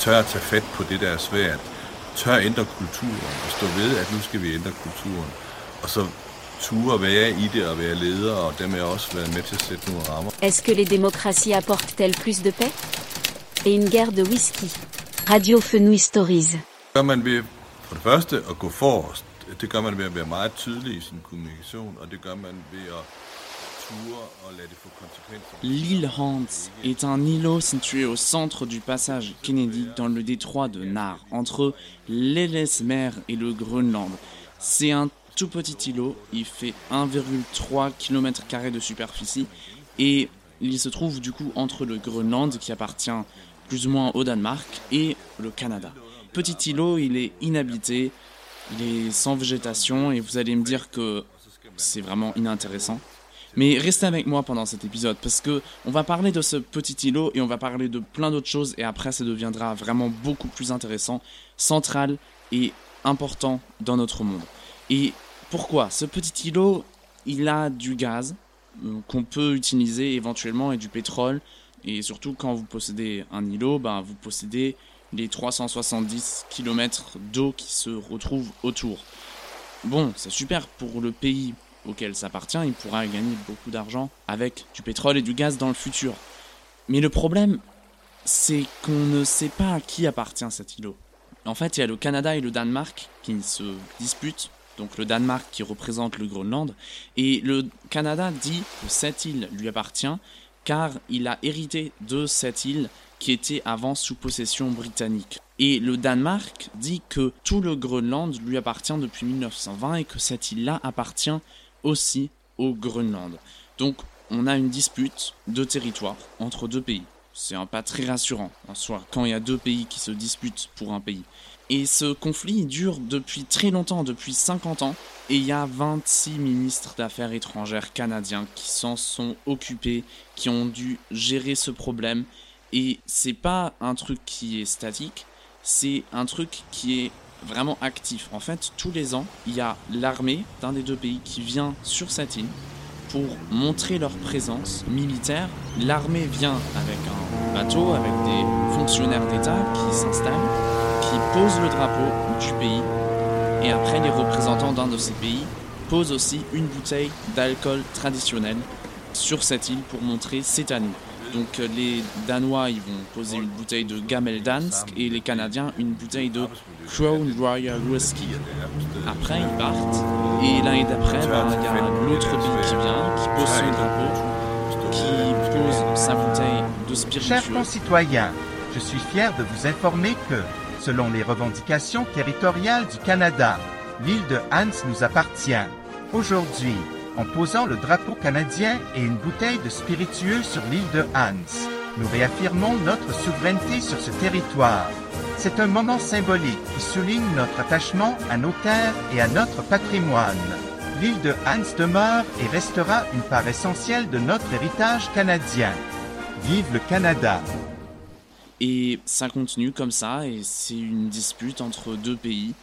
tør at tage fat på det, der er svært. Tør at ændre kulturen og stå ved, at nu skal vi ændre kulturen. Og så ture være i det og være leder, og dermed også være med til at sætte nogle rammer. Est-ce que les démocraties apportent-elles plus de paix Et une guerre de whisky. Radio Fenouil Stories. Gør man ved for det første at gå forrest. Det gør man ved at være meget tydelig i sin kommunikation, og det gør man ved at L'île Hans est un îlot situé au centre du passage Kennedy dans le détroit de Nar, entre l'Ellesmer et le Groenland. C'est un tout petit îlot, il fait 1,3 km de superficie et il se trouve du coup entre le Groenland qui appartient plus ou moins au Danemark et le Canada. Petit îlot, il est inhabité, il est sans végétation et vous allez me dire que c'est vraiment inintéressant. Mais restez avec moi pendant cet épisode parce que on va parler de ce petit îlot et on va parler de plein d'autres choses et après ça deviendra vraiment beaucoup plus intéressant, central et important dans notre monde. Et pourquoi? Ce petit îlot, il a du gaz euh, qu'on peut utiliser éventuellement et du pétrole et surtout quand vous possédez un îlot, ben, vous possédez les 370 km d'eau qui se retrouvent autour. Bon, c'est super pour le pays auquel ça appartient, il pourra gagner beaucoup d'argent avec du pétrole et du gaz dans le futur. Mais le problème, c'est qu'on ne sait pas à qui appartient cet îlot. En fait, il y a le Canada et le Danemark qui se disputent, donc le Danemark qui représente le Groenland, et le Canada dit que cette île lui appartient car il a hérité de cette île qui était avant sous possession britannique. Et le Danemark dit que tout le Groenland lui appartient depuis 1920 et que cette île-là appartient aussi au Groenland. Donc on a une dispute de territoire entre deux pays. C'est un pas très rassurant en soi quand il y a deux pays qui se disputent pour un pays. Et ce conflit dure depuis très longtemps, depuis 50 ans, et il y a 26 ministres d'affaires étrangères canadiens qui s'en sont occupés, qui ont dû gérer ce problème. Et c'est pas un truc qui est statique, c'est un truc qui est vraiment actif. En fait, tous les ans, il y a l'armée d'un des deux pays qui vient sur cette île pour montrer leur présence militaire. L'armée vient avec un bateau, avec des fonctionnaires d'État qui s'installent, qui posent le drapeau du pays. Et après, les représentants d'un de ces pays posent aussi une bouteille d'alcool traditionnel sur cette île pour montrer à nous. Donc euh, les Danois ils vont poser une bouteille de Gameldansk et les Canadiens une bouteille de Crown Royal Whisky. Après ils partent et l'année d'après ben, il y a l'autre pays qui vient, qui pose son drapeau, qui pose sa bouteille de spiritueux. Chers concitoyens, je suis fier de vous informer que, selon les revendications territoriales du Canada, l'île de Hans nous appartient. Aujourd'hui, en posant le drapeau canadien et une bouteille de spiritueux sur l'île de Hans. Nous réaffirmons notre souveraineté sur ce territoire. C'est un moment symbolique qui souligne notre attachement à nos terres et à notre patrimoine. L'île de Hans demeure et restera une part essentielle de notre héritage canadien. Vive le Canada! Et ça continue comme ça, et c'est une dispute entre deux pays.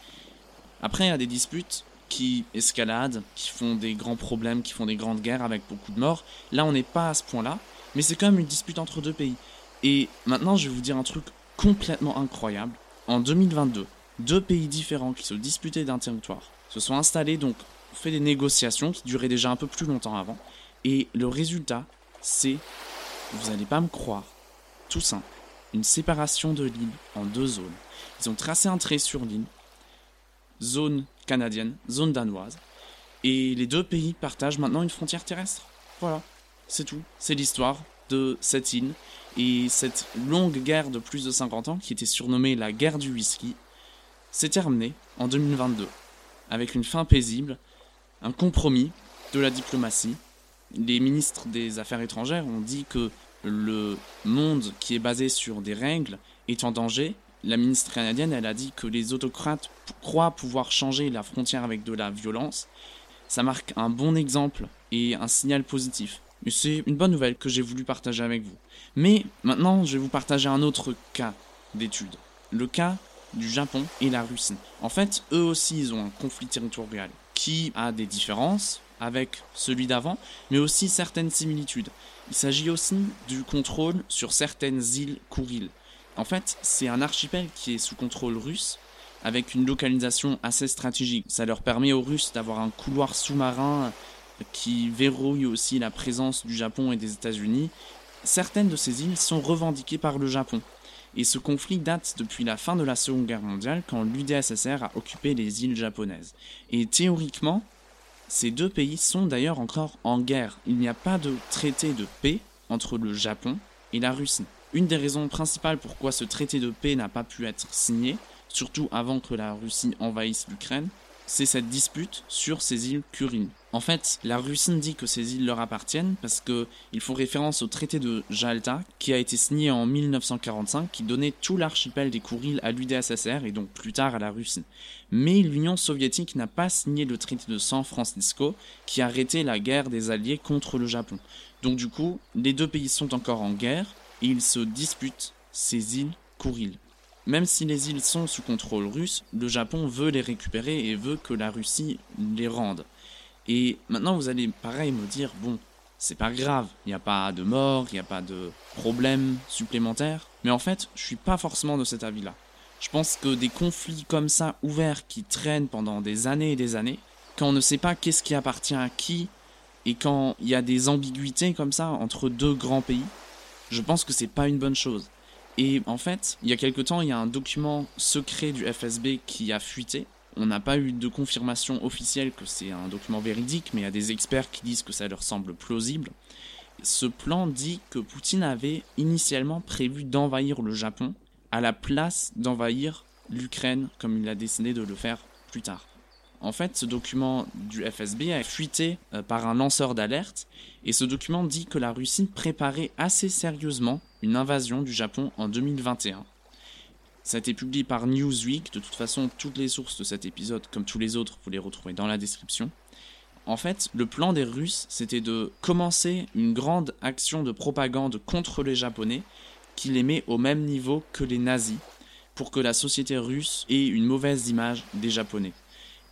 Après, il y a des disputes qui escaladent, qui font des grands problèmes, qui font des grandes guerres avec beaucoup de morts. Là, on n'est pas à ce point-là, mais c'est quand même une dispute entre deux pays. Et maintenant, je vais vous dire un truc complètement incroyable. En 2022, deux pays différents qui se disputaient d'un territoire se sont installés, donc on fait des négociations qui duraient déjà un peu plus longtemps avant. Et le résultat, c'est, vous n'allez pas me croire, tout simple, une séparation de l'île en deux zones. Ils ont tracé un trait sur l'île, zone canadienne, zone danoise. Et les deux pays partagent maintenant une frontière terrestre. Voilà, c'est tout. C'est l'histoire de cette île et cette longue guerre de plus de 50 ans qui était surnommée la guerre du whisky s'est terminée en 2022 avec une fin paisible, un compromis de la diplomatie. Les ministres des Affaires étrangères ont dit que le monde qui est basé sur des règles est en danger la ministre canadienne, elle a dit que les autocrates croient pouvoir changer la frontière avec de la violence. Ça marque un bon exemple et un signal positif. Mais c'est une bonne nouvelle que j'ai voulu partager avec vous. Mais maintenant, je vais vous partager un autre cas d'étude. Le cas du Japon et la Russie. En fait, eux aussi, ils ont un conflit territorial qui a des différences avec celui d'avant, mais aussi certaines similitudes. Il s'agit aussi du contrôle sur certaines îles Kouril. En fait, c'est un archipel qui est sous contrôle russe, avec une localisation assez stratégique. Ça leur permet aux Russes d'avoir un couloir sous-marin qui verrouille aussi la présence du Japon et des États-Unis. Certaines de ces îles sont revendiquées par le Japon. Et ce conflit date depuis la fin de la Seconde Guerre mondiale quand l'UdSSR a occupé les îles japonaises. Et théoriquement, ces deux pays sont d'ailleurs encore en guerre. Il n'y a pas de traité de paix entre le Japon et la Russie. Une des raisons principales pourquoi ce traité de paix n'a pas pu être signé, surtout avant que la Russie envahisse l'Ukraine, c'est cette dispute sur ces îles Kurines. En fait, la Russie dit que ces îles leur appartiennent parce qu'ils font référence au traité de Jalta qui a été signé en 1945 qui donnait tout l'archipel des Kourils à l'UdSSR et donc plus tard à la Russie. Mais l'Union soviétique n'a pas signé le traité de San Francisco qui arrêtait la guerre des Alliés contre le Japon. Donc du coup, les deux pays sont encore en guerre et ils se disputent ces îles Kourils. Même si les îles sont sous contrôle russe, le Japon veut les récupérer et veut que la Russie les rende. Et maintenant vous allez pareil me dire, bon, c'est pas grave, il n'y a pas de mort, il n'y a pas de problème supplémentaire. Mais en fait, je suis pas forcément de cet avis-là. Je pense que des conflits comme ça, ouverts, qui traînent pendant des années et des années, quand on ne sait pas qu'est-ce qui appartient à qui, et quand il y a des ambiguïtés comme ça entre deux grands pays, je pense que c'est pas une bonne chose. Et en fait, il y a quelque temps, il y a un document secret du FSB qui a fuité. On n'a pas eu de confirmation officielle que c'est un document véridique, mais il y a des experts qui disent que ça leur semble plausible. Ce plan dit que Poutine avait initialement prévu d'envahir le Japon à la place d'envahir l'Ukraine comme il a décidé de le faire plus tard. En fait, ce document du FSB a fuité euh, par un lanceur d'alerte, et ce document dit que la Russie préparait assez sérieusement une invasion du Japon en 2021. Ça a été publié par Newsweek, de toute façon toutes les sources de cet épisode, comme tous les autres, vous les retrouvez dans la description. En fait, le plan des Russes, c'était de commencer une grande action de propagande contre les Japonais, qui les met au même niveau que les nazis, pour que la société russe ait une mauvaise image des Japonais.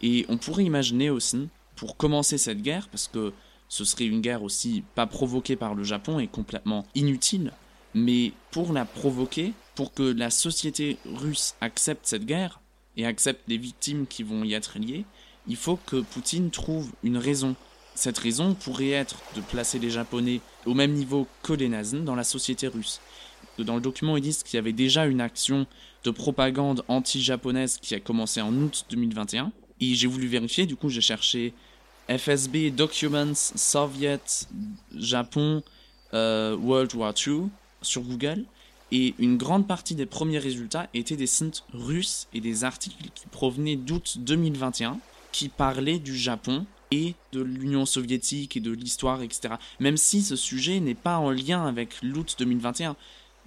Et on pourrait imaginer aussi, pour commencer cette guerre, parce que ce serait une guerre aussi pas provoquée par le Japon et complètement inutile, mais pour la provoquer, pour que la société russe accepte cette guerre et accepte les victimes qui vont y être liées, il faut que Poutine trouve une raison. Cette raison pourrait être de placer les Japonais au même niveau que les nazis dans la société russe. Dans le document, ils disent qu'il y avait déjà une action de propagande anti-japonaise qui a commencé en août 2021, et j'ai voulu vérifier, du coup j'ai cherché FSB Documents Soviet Japon euh, World War II sur Google. Et une grande partie des premiers résultats étaient des sites russes et des articles qui provenaient d'août 2021 qui parlaient du Japon et de l'Union soviétique et de l'histoire, etc. Même si ce sujet n'est pas en lien avec l'août 2021.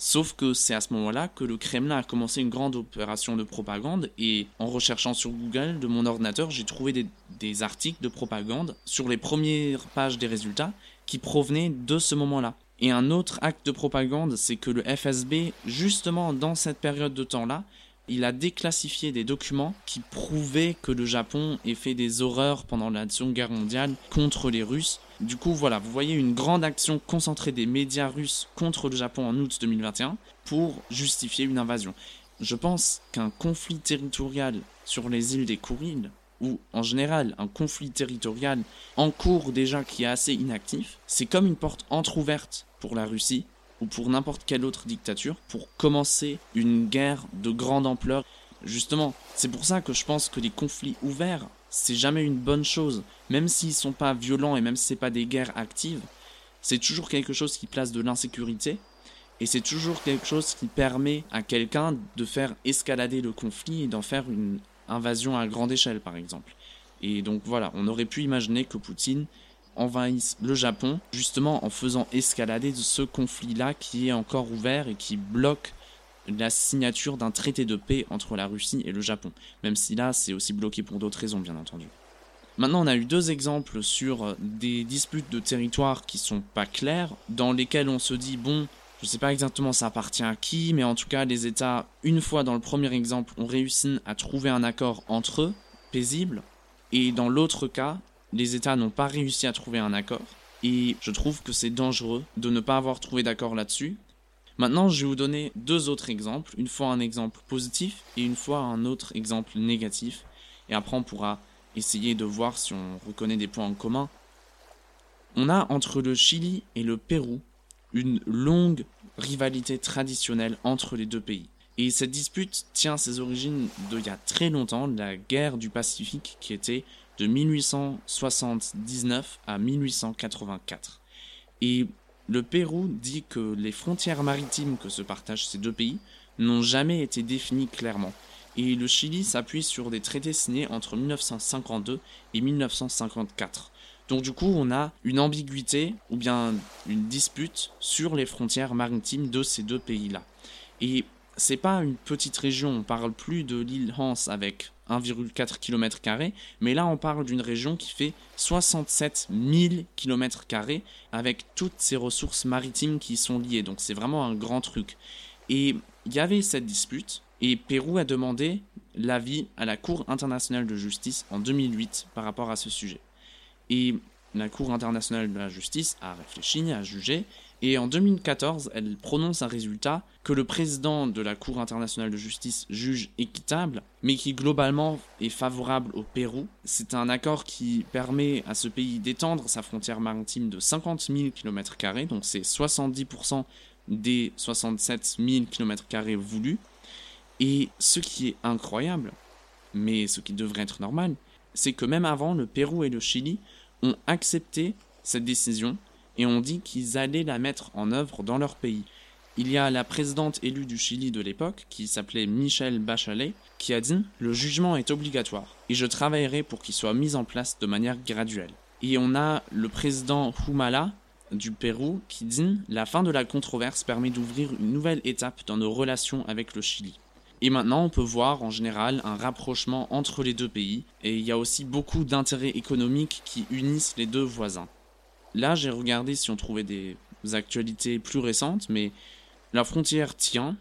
Sauf que c'est à ce moment-là que le Kremlin a commencé une grande opération de propagande et en recherchant sur Google de mon ordinateur, j'ai trouvé des, articles de propagande sur les premières pages des résultats qui provenaient de ce moment-là. Et un autre acte de propagande, c'est que le FSB, justement dans cette période de temps-là, il a déclassifié des documents qui prouvaient que le Japon ait fait des horreurs pendant la Seconde Guerre mondiale contre les Russes. Du coup, voilà, vous voyez une grande action concentrée des médias russes contre le Japon en août 2021 pour justifier une invasion. Je pense qu'un conflit territorial sur les îles des Kourils, ou en général un conflit territorial en cours déjà qui est assez inactif, c'est comme une porte entr'ouverte pour la Russie ou pour n'importe quelle autre dictature pour commencer une guerre de grande ampleur. Justement, c'est pour ça que je pense que les conflits ouverts, c'est jamais une bonne chose, même s'ils sont pas violents et même si c'est pas des guerres actives, c'est toujours quelque chose qui place de l'insécurité et c'est toujours quelque chose qui permet à quelqu'un de faire escalader le conflit et d'en faire une invasion à grande échelle par exemple. Et donc voilà, on aurait pu imaginer que Poutine envahissent le Japon, justement en faisant escalader ce conflit-là qui est encore ouvert et qui bloque la signature d'un traité de paix entre la Russie et le Japon, même si là c'est aussi bloqué pour d'autres raisons bien entendu. Maintenant on a eu deux exemples sur des disputes de territoire qui sont pas claires, dans lesquelles on se dit bon, je sais pas exactement ça appartient à qui, mais en tout cas les États, une fois dans le premier exemple, ont réussi à trouver un accord entre eux, paisible, et dans l'autre cas, les États n'ont pas réussi à trouver un accord. Et je trouve que c'est dangereux de ne pas avoir trouvé d'accord là-dessus. Maintenant, je vais vous donner deux autres exemples, une fois un exemple positif et une fois un autre exemple négatif. Et après, on pourra essayer de voir si on reconnaît des points en commun. On a entre le Chili et le Pérou une longue rivalité traditionnelle entre les deux pays. Et cette dispute tient ses origines d'il y a très longtemps, la guerre du Pacifique qui était de 1879 à 1884. Et le Pérou dit que les frontières maritimes que se partagent ces deux pays n'ont jamais été définies clairement. Et le Chili s'appuie sur des traités signés entre 1952 et 1954. Donc du coup, on a une ambiguïté ou bien une dispute sur les frontières maritimes de ces deux pays-là. Et c'est pas une petite région, on parle plus de l'île Hans avec 1,4 km, mais là on parle d'une région qui fait 67 000 km avec toutes ces ressources maritimes qui sont liées, donc c'est vraiment un grand truc. Et il y avait cette dispute, et Pérou a demandé l'avis à la Cour internationale de justice en 2008 par rapport à ce sujet. Et la Cour internationale de la justice a réfléchi, a jugé, et en 2014, elle prononce un résultat que le président de la Cour internationale de justice juge équitable, mais qui globalement est favorable au Pérou. C'est un accord qui permet à ce pays d'étendre sa frontière maritime de 50 000 km, donc c'est 70% des 67 000 km voulus. Et ce qui est incroyable, mais ce qui devrait être normal, c'est que même avant, le Pérou et le Chili ont accepté cette décision et ont dit qu'ils allaient la mettre en œuvre dans leur pays. Il y a la présidente élue du Chili de l'époque, qui s'appelait Michelle Bachelet, qui a dit Le jugement est obligatoire et je travaillerai pour qu'il soit mis en place de manière graduelle. Et on a le président Humala du Pérou qui dit La fin de la controverse permet d'ouvrir une nouvelle étape dans nos relations avec le Chili. Et maintenant, on peut voir en général un rapprochement entre les deux pays, et il y a aussi beaucoup d'intérêts économiques qui unissent les deux voisins. Là, j'ai regardé si on trouvait des actualités plus récentes, mais la frontière tient,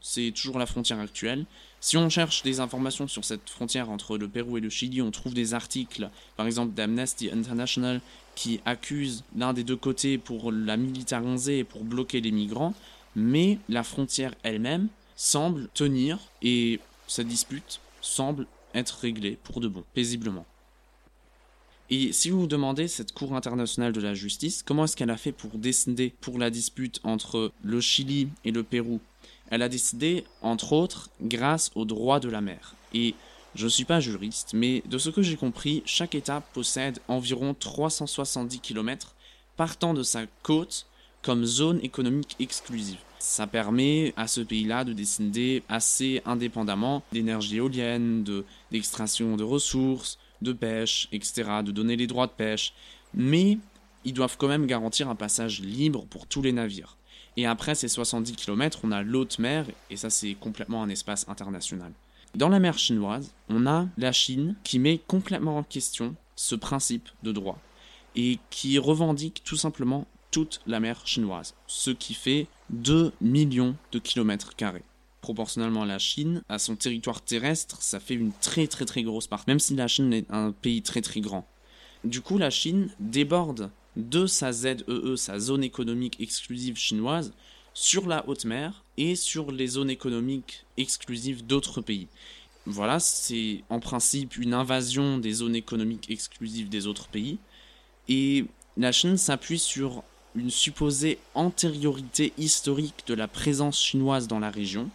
c'est toujours la frontière actuelle. Si on cherche des informations sur cette frontière entre le Pérou et le Chili, on trouve des articles, par exemple d'Amnesty International, qui accusent l'un des deux côtés pour la militariser et pour bloquer les migrants, mais la frontière elle-même semble tenir et cette dispute semble être réglée pour de bon, paisiblement. Et si vous vous demandez, cette Cour internationale de la justice, comment est-ce qu'elle a fait pour décider pour la dispute entre le Chili et le Pérou? Elle a décidé, entre autres, grâce au droit de la mer. Et je ne suis pas juriste, mais de ce que j'ai compris, chaque État possède environ 370 km partant de sa côte comme zone économique exclusive. Ça permet à ce pays-là de décider assez indépendamment d'énergie éolienne, d'extraction de ressources, de pêche, etc., de donner les droits de pêche, mais ils doivent quand même garantir un passage libre pour tous les navires. Et après ces 70 km, on a l'haute mer, et ça c'est complètement un espace international. Dans la mer chinoise, on a la Chine qui met complètement en question ce principe de droit, et qui revendique tout simplement toute la mer chinoise, ce qui fait 2 millions de kilomètres carrés proportionnellement à la Chine, à son territoire terrestre, ça fait une très très très grosse part, même si la Chine est un pays très très grand. Du coup, la Chine déborde de sa ZEE, e, sa zone économique exclusive chinoise, sur la haute mer et sur les zones économiques exclusives d'autres pays. Voilà, c'est en principe une invasion des zones économiques exclusives des autres pays. Et la Chine s'appuie sur une supposée antériorité historique de la présence chinoise dans la région,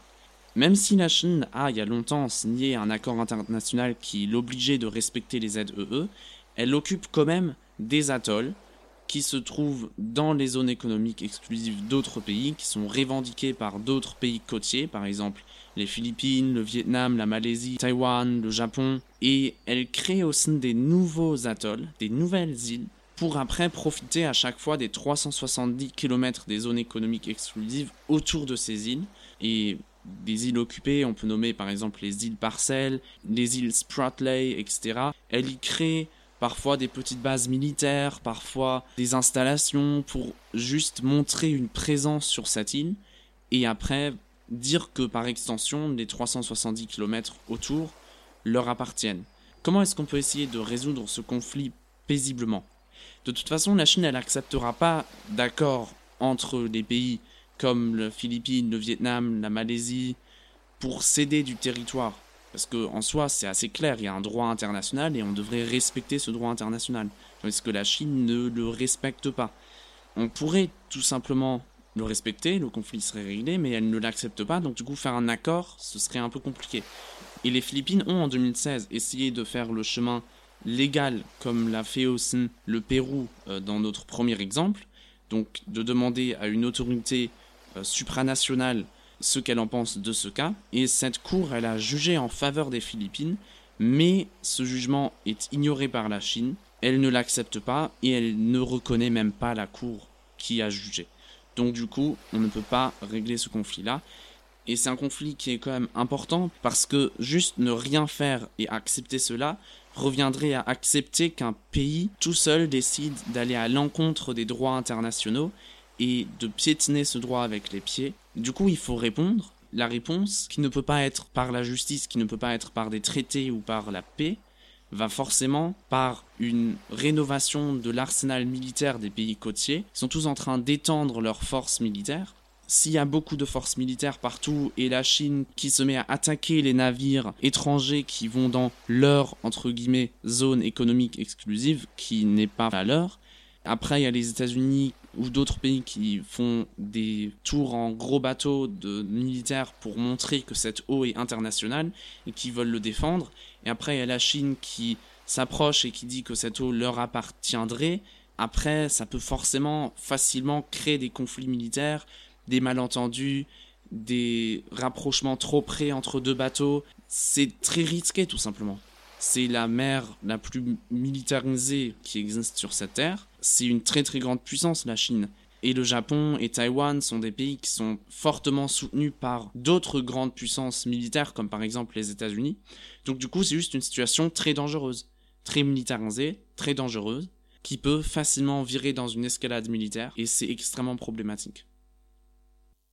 même si la Chine a, il y a longtemps, signé un accord international qui l'obligeait de respecter les ZEE, e, elle occupe quand même des atolls qui se trouvent dans les zones économiques exclusives d'autres pays, qui sont revendiqués par d'autres pays côtiers, par exemple les Philippines, le Vietnam, la Malaisie, Taïwan, le Japon, et elle crée aussi des nouveaux atolls, des nouvelles îles, pour après profiter à chaque fois des 370 km des zones économiques exclusives autour de ces îles. Et des îles occupées, on peut nommer par exemple les îles Parcelles, les îles Spratly, etc. Elle y crée parfois des petites bases militaires, parfois des installations pour juste montrer une présence sur cette île et après dire que par extension les 370 km autour leur appartiennent. Comment est-ce qu'on peut essayer de résoudre ce conflit paisiblement? De toute façon, la Chine, n'acceptera pas d'accord entre les pays comme les Philippines, le Vietnam, la Malaisie, pour céder du territoire. Parce qu'en soi, c'est assez clair, il y a un droit international et on devrait respecter ce droit international. Parce que la Chine ne le respecte pas. On pourrait tout simplement le respecter, le conflit serait réglé, mais elle ne l'accepte pas, donc du coup faire un accord, ce serait un peu compliqué. Et les Philippines ont en 2016 essayé de faire le chemin légal, comme l'a fait aussi le Pérou euh, dans notre premier exemple, donc de demander à une autorité supranationale ce qu'elle en pense de ce cas, et cette cour, elle a jugé en faveur des Philippines, mais ce jugement est ignoré par la Chine, elle ne l'accepte pas, et elle ne reconnaît même pas la cour qui a jugé. Donc du coup, on ne peut pas régler ce conflit-là. Et c'est un conflit qui est quand même important parce que juste ne rien faire et accepter cela reviendrait à accepter qu'un pays tout seul décide d'aller à l'encontre des droits internationaux et de piétiner ce droit avec les pieds. Du coup, il faut répondre. La réponse, qui ne peut pas être par la justice, qui ne peut pas être par des traités ou par la paix, va forcément par une rénovation de l'arsenal militaire des pays côtiers. Ils sont tous en train d'étendre leurs forces militaires. S'il y a beaucoup de forces militaires partout et la Chine qui se met à attaquer les navires étrangers qui vont dans leur, entre guillemets, zone économique exclusive, qui n'est pas la leur, après, il y a les États-Unis ou d'autres pays qui font des tours en gros bateaux de militaires pour montrer que cette eau est internationale et qui veulent le défendre. Et après, il y a la Chine qui s'approche et qui dit que cette eau leur appartiendrait. Après, ça peut forcément facilement créer des conflits militaires, des malentendus, des rapprochements trop près entre deux bateaux. C'est très risqué tout simplement. C'est la mer la plus militarisée qui existe sur cette terre. C'est une très très grande puissance, la Chine. Et le Japon et Taïwan sont des pays qui sont fortement soutenus par d'autres grandes puissances militaires, comme par exemple les États-Unis. Donc du coup, c'est juste une situation très dangereuse, très militarisée, très dangereuse, qui peut facilement virer dans une escalade militaire, et c'est extrêmement problématique.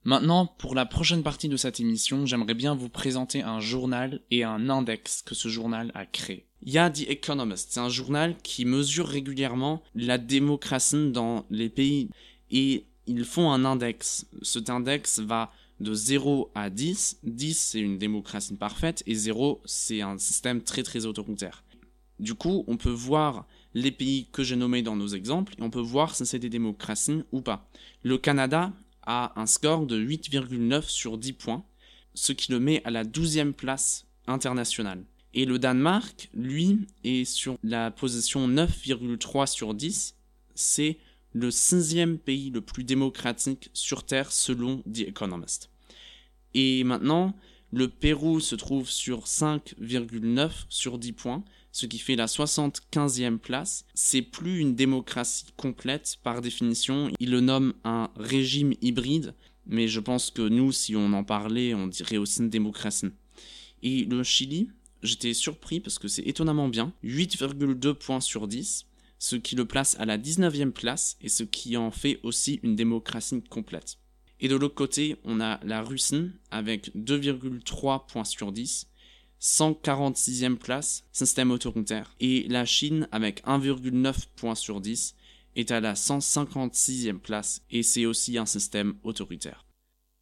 Maintenant, pour la prochaine partie de cette émission, j'aimerais bien vous présenter un journal et un index que ce journal a créé. Il y a The Economist, c'est un journal qui mesure régulièrement la démocratie dans les pays et ils font un index. Cet index va de 0 à 10. 10 c'est une démocratie parfaite et 0 c'est un système très très autoritaire. Du coup, on peut voir les pays que j'ai nommés dans nos exemples et on peut voir si c'est des démocraties ou pas. Le Canada a un score de 8,9 sur 10 points, ce qui le met à la 12e place internationale. Et le Danemark, lui, est sur la position 9,3 sur 10. C'est le sixième pays le plus démocratique sur Terre selon The Economist. Et maintenant, le Pérou se trouve sur 5,9 sur 10 points, ce qui fait la 75e place. C'est plus une démocratie complète par définition, il le nomme un régime hybride, mais je pense que nous, si on en parlait, on dirait aussi une démocratie. Et le Chili, j'étais surpris parce que c'est étonnamment bien, 8,2 points sur 10, ce qui le place à la 19e place et ce qui en fait aussi une démocratie complète. Et de l'autre côté, on a la Russie avec 2,3 points sur 10, 146e place, système autoritaire. Et la Chine, avec 1,9 points sur 10, est à la 156e place, et c'est aussi un système autoritaire.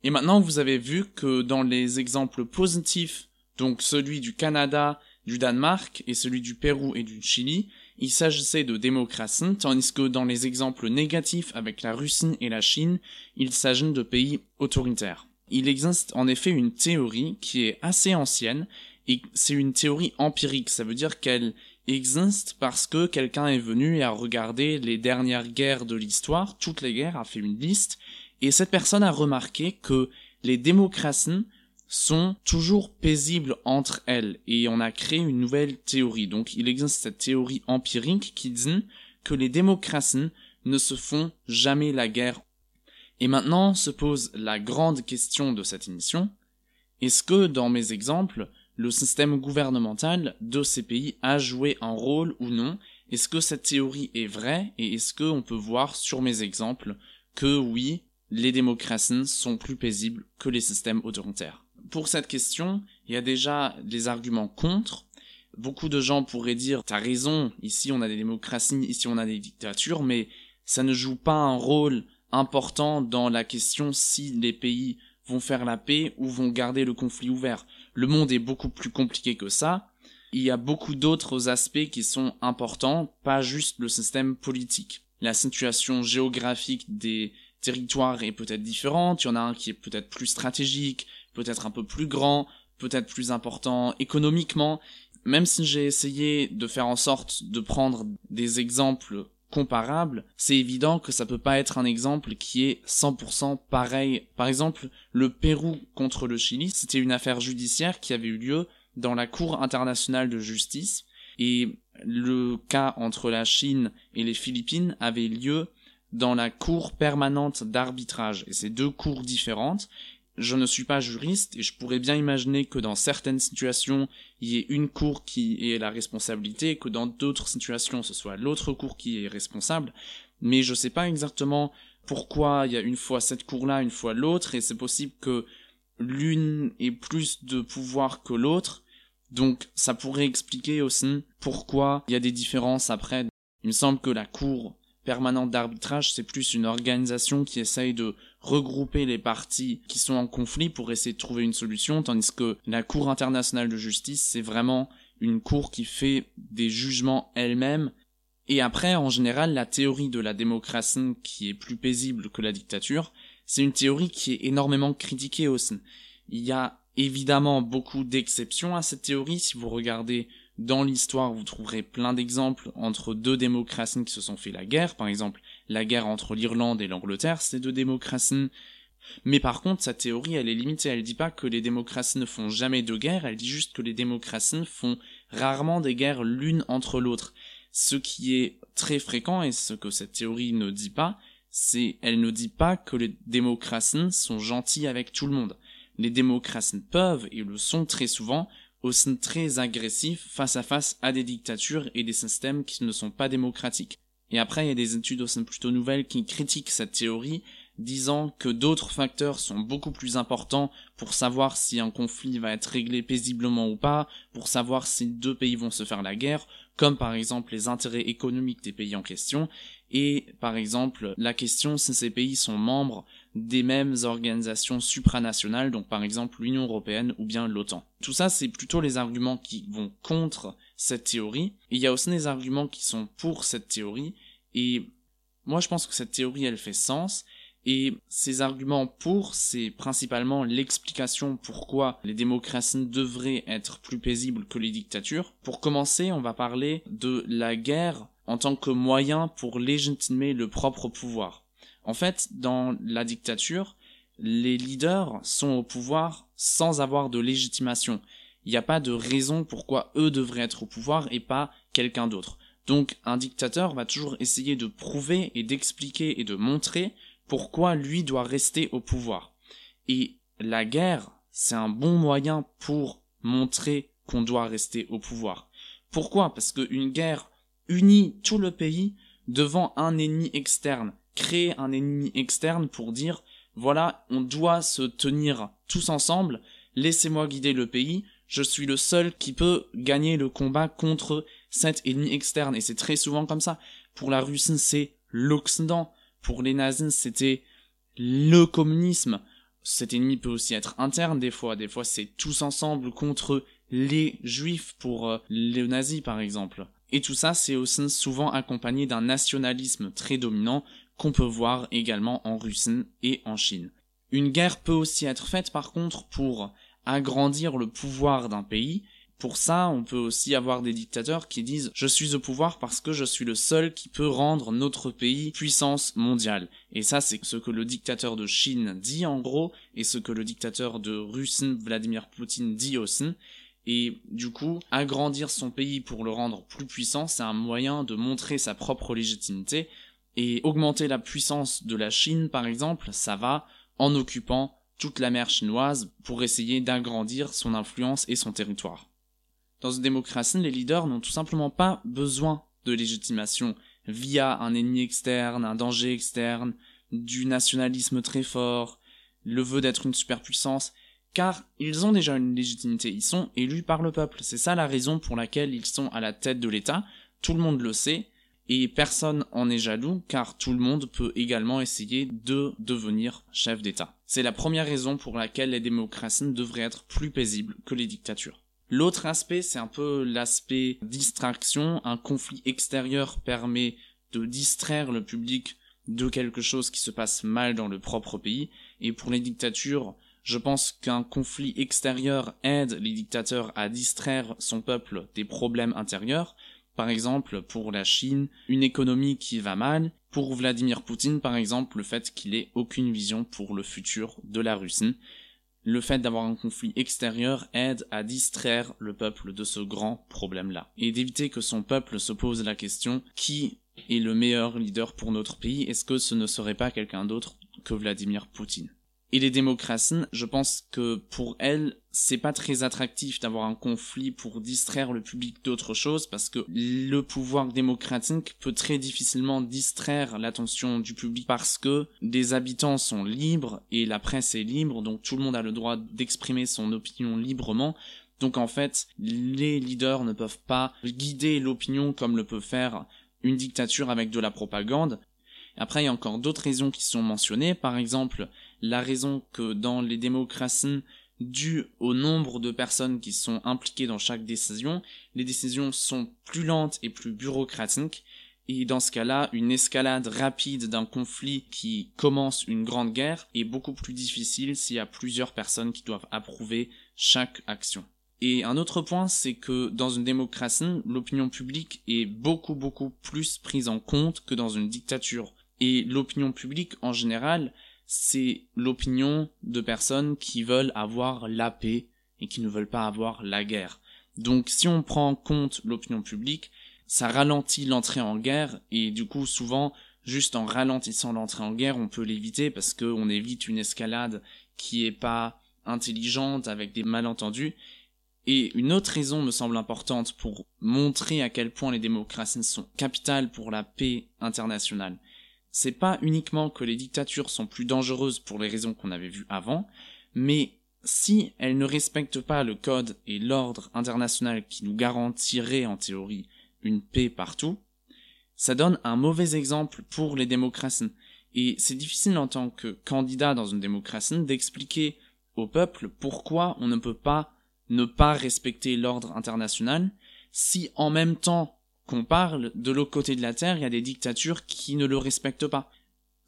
Et maintenant, vous avez vu que dans les exemples positifs, donc celui du Canada, du Danemark, et celui du Pérou et du Chili, il s'agissait de démocratie, tandis que dans les exemples négatifs avec la Russie et la Chine, il s'agit de pays autoritaires. Il existe en effet une théorie qui est assez ancienne et c'est une théorie empirique, ça veut dire qu'elle existe parce que quelqu'un est venu et a regardé les dernières guerres de l'histoire, toutes les guerres, a fait une liste, et cette personne a remarqué que les démocraties sont toujours paisibles entre elles, et on a créé une nouvelle théorie. Donc il existe cette théorie empirique qui dit que les démocraties ne se font jamais la guerre. Et maintenant se pose la grande question de cette émission. Est-ce que dans mes exemples, le système gouvernemental de ces pays a joué un rôle ou non? Est-ce que cette théorie est vraie? Et est-ce qu'on peut voir sur mes exemples que oui, les démocraties sont plus paisibles que les systèmes autoritaires? Pour cette question, il y a déjà des arguments contre. beaucoup de gens pourraient dire t'as raison, ici on a des démocraties, ici on a des dictatures, mais ça ne joue pas un rôle important dans la question si les pays vont faire la paix ou vont garder le conflit ouvert. Le monde est beaucoup plus compliqué que ça. Il y a beaucoup d'autres aspects qui sont importants, pas juste le système politique. La situation géographique des territoires est peut-être différente, il y en a un qui est peut-être plus stratégique, peut-être un peu plus grand, peut-être plus important économiquement. Même si j'ai essayé de faire en sorte de prendre des exemples comparable, c'est évident que ça peut pas être un exemple qui est 100% pareil. Par exemple, le Pérou contre le Chili, c'était une affaire judiciaire qui avait eu lieu dans la Cour internationale de justice et le cas entre la Chine et les Philippines avait lieu dans la Cour permanente d'arbitrage et c'est deux cours différentes je ne suis pas juriste et je pourrais bien imaginer que dans certaines situations, il y ait une cour qui ait la responsabilité que dans d'autres situations, ce soit l'autre cour qui est responsable. Mais je sais pas exactement pourquoi il y a une fois cette cour-là, une fois l'autre, et c'est possible que l'une ait plus de pouvoir que l'autre. Donc ça pourrait expliquer aussi pourquoi il y a des différences après. Il me semble que la cour permanente d'arbitrage, c'est plus une organisation qui essaye de regrouper les parties qui sont en conflit pour essayer de trouver une solution, tandis que la Cour internationale de justice, c'est vraiment une cour qui fait des jugements elle-même. Et après, en général, la théorie de la démocratie qui est plus paisible que la dictature, c'est une théorie qui est énormément critiquée aussi. Il y a évidemment beaucoup d'exceptions à cette théorie. Si vous regardez dans l'histoire, vous trouverez plein d'exemples entre deux démocraties qui se sont fait la guerre. Par exemple, la guerre entre l'Irlande et l'Angleterre, c'est deux démocraties. Mais par contre, sa théorie, elle est limitée. Elle dit pas que les démocraties ne font jamais de guerre, elle dit juste que les démocraties font rarement des guerres l'une entre l'autre. Ce qui est très fréquent et ce que cette théorie ne dit pas, c'est elle ne dit pas que les démocraties sont gentilles avec tout le monde. Les démocraties peuvent, et le sont très souvent, très agressif face à face à des dictatures et des systèmes qui ne sont pas démocratiques. Et après, il y a des études aussi plutôt nouvelles qui critiquent cette théorie, disant que d'autres facteurs sont beaucoup plus importants pour savoir si un conflit va être réglé paisiblement ou pas, pour savoir si deux pays vont se faire la guerre, comme par exemple les intérêts économiques des pays en question, et par exemple la question si ces pays sont membres des mêmes organisations supranationales, donc par exemple l'Union européenne ou bien l'OTAN. Tout ça, c'est plutôt les arguments qui vont contre cette théorie. Et il y a aussi des arguments qui sont pour cette théorie. Et moi, je pense que cette théorie, elle fait sens. Et ces arguments pour, c'est principalement l'explication pourquoi les démocraties devraient être plus paisibles que les dictatures. Pour commencer, on va parler de la guerre en tant que moyen pour légitimer le propre pouvoir. En fait, dans la dictature, les leaders sont au pouvoir sans avoir de légitimation. Il n'y a pas de raison pourquoi eux devraient être au pouvoir et pas quelqu'un d'autre. Donc un dictateur va toujours essayer de prouver et d'expliquer et de montrer pourquoi lui doit rester au pouvoir. Et la guerre, c'est un bon moyen pour montrer qu'on doit rester au pouvoir. Pourquoi? Parce qu'une guerre unit tout le pays devant un ennemi externe créer un ennemi externe pour dire voilà, on doit se tenir tous ensemble, laissez-moi guider le pays, je suis le seul qui peut gagner le combat contre cet ennemi externe. Et c'est très souvent comme ça. Pour la Russie, c'est l'Occident. Pour les nazis, c'était le communisme. Cet ennemi peut aussi être interne des fois. Des fois, c'est tous ensemble contre les juifs pour euh, les nazis, par exemple. Et tout ça, c'est aussi souvent accompagné d'un nationalisme très dominant qu'on peut voir également en Russie et en Chine. Une guerre peut aussi être faite par contre pour agrandir le pouvoir d'un pays. Pour ça, on peut aussi avoir des dictateurs qui disent je suis au pouvoir parce que je suis le seul qui peut rendre notre pays puissance mondiale. Et ça, c'est ce que le dictateur de Chine dit en gros, et ce que le dictateur de Russie, Vladimir Poutine, dit aussi. Et du coup, agrandir son pays pour le rendre plus puissant, c'est un moyen de montrer sa propre légitimité, et augmenter la puissance de la Chine, par exemple, ça va en occupant toute la mer chinoise pour essayer d'agrandir son influence et son territoire. Dans une démocratie, les leaders n'ont tout simplement pas besoin de légitimation via un ennemi externe, un danger externe, du nationalisme très fort, le vœu d'être une superpuissance. car ils ont déjà une légitimité, ils sont élus par le peuple. C'est ça la raison pour laquelle ils sont à la tête de l'État, tout le monde le sait, et personne en est jaloux, car tout le monde peut également essayer de devenir chef d'État. C'est la première raison pour laquelle les démocraties devraient être plus paisibles que les dictatures. L'autre aspect, c'est un peu l'aspect distraction. Un conflit extérieur permet de distraire le public de quelque chose qui se passe mal dans le propre pays. Et pour les dictatures, je pense qu'un conflit extérieur aide les dictateurs à distraire son peuple des problèmes intérieurs. Par exemple, pour la Chine, une économie qui va mal. Pour Vladimir Poutine, par exemple, le fait qu'il ait aucune vision pour le futur de la Russie. Le fait d'avoir un conflit extérieur aide à distraire le peuple de ce grand problème-là. Et d'éviter que son peuple se pose la question qui est le meilleur leader pour notre pays? Est-ce que ce ne serait pas quelqu'un d'autre que Vladimir Poutine? Et les démocraties, je pense que pour elles, c'est pas très attractif d'avoir un conflit pour distraire le public d'autre chose parce que le pouvoir démocratique peut très difficilement distraire l'attention du public parce que des habitants sont libres et la presse est libre, donc tout le monde a le droit d'exprimer son opinion librement. Donc en fait, les leaders ne peuvent pas guider l'opinion comme le peut faire une dictature avec de la propagande. Après, il y a encore d'autres raisons qui sont mentionnées. Par exemple, la raison que dans les démocraties, dû au nombre de personnes qui sont impliquées dans chaque décision, les décisions sont plus lentes et plus bureaucratiques, et dans ce cas-là, une escalade rapide d'un conflit qui commence une grande guerre est beaucoup plus difficile s'il y a plusieurs personnes qui doivent approuver chaque action. Et un autre point, c'est que dans une démocratie, l'opinion publique est beaucoup beaucoup plus prise en compte que dans une dictature. Et l'opinion publique en général, c'est l'opinion de personnes qui veulent avoir la paix et qui ne veulent pas avoir la guerre. Donc si on prend en compte l'opinion publique, ça ralentit l'entrée en guerre et du coup souvent juste en ralentissant l'entrée en guerre on peut l'éviter parce qu'on évite une escalade qui est pas intelligente avec des malentendus. Et une autre raison me semble importante pour montrer à quel point les démocraties sont capitales pour la paix internationale c'est pas uniquement que les dictatures sont plus dangereuses pour les raisons qu'on avait vues avant, mais si elles ne respectent pas le code et l'ordre international qui nous garantirait en théorie une paix partout, ça donne un mauvais exemple pour les démocraties. Et c'est difficile en tant que candidat dans une démocratie d'expliquer au peuple pourquoi on ne peut pas ne pas respecter l'ordre international si en même temps qu'on parle, de l'autre côté de la Terre, il y a des dictatures qui ne le respectent pas.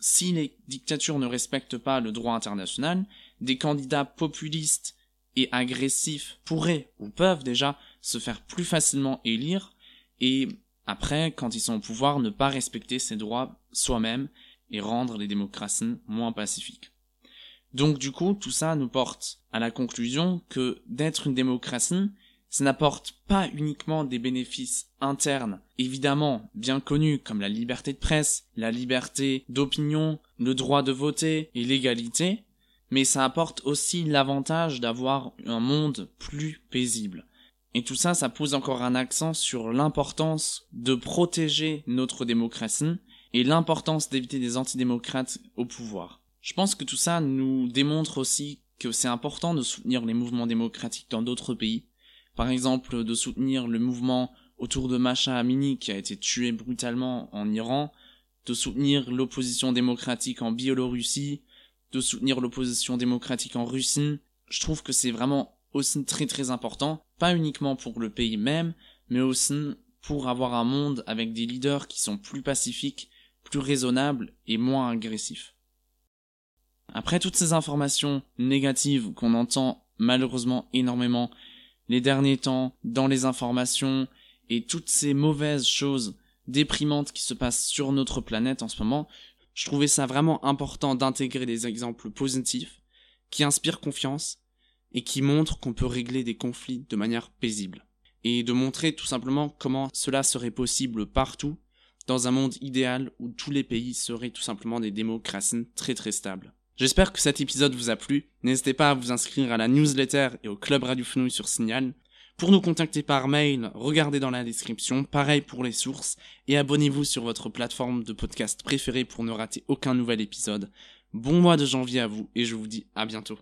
Si les dictatures ne respectent pas le droit international, des candidats populistes et agressifs pourraient ou peuvent déjà se faire plus facilement élire et après, quand ils sont au pouvoir, ne pas respecter ces droits soi-même et rendre les démocraties moins pacifiques. Donc du coup, tout ça nous porte à la conclusion que d'être une démocratie, ça n'apporte pas uniquement des bénéfices internes, évidemment bien connus comme la liberté de presse, la liberté d'opinion, le droit de voter et l'égalité, mais ça apporte aussi l'avantage d'avoir un monde plus paisible. Et tout ça, ça pose encore un accent sur l'importance de protéger notre démocratie et l'importance d'éviter des antidémocrates au pouvoir. Je pense que tout ça nous démontre aussi que c'est important de soutenir les mouvements démocratiques dans d'autres pays, par exemple de soutenir le mouvement autour de Masha Amini qui a été tué brutalement en Iran, de soutenir l'opposition démocratique en Biélorussie, de soutenir l'opposition démocratique en Russie. Je trouve que c'est vraiment aussi très très important, pas uniquement pour le pays même, mais aussi pour avoir un monde avec des leaders qui sont plus pacifiques, plus raisonnables et moins agressifs. Après toutes ces informations négatives qu'on entend malheureusement énormément les derniers temps, dans les informations et toutes ces mauvaises choses déprimantes qui se passent sur notre planète en ce moment, je trouvais ça vraiment important d'intégrer des exemples positifs qui inspirent confiance et qui montrent qu'on peut régler des conflits de manière paisible. Et de montrer tout simplement comment cela serait possible partout dans un monde idéal où tous les pays seraient tout simplement des démocraties très très stables. J'espère que cet épisode vous a plu. N'hésitez pas à vous inscrire à la newsletter et au club Radio Fenouille sur Signal. Pour nous contacter par mail, regardez dans la description, pareil pour les sources, et abonnez-vous sur votre plateforme de podcast préférée pour ne rater aucun nouvel épisode. Bon mois de janvier à vous, et je vous dis à bientôt.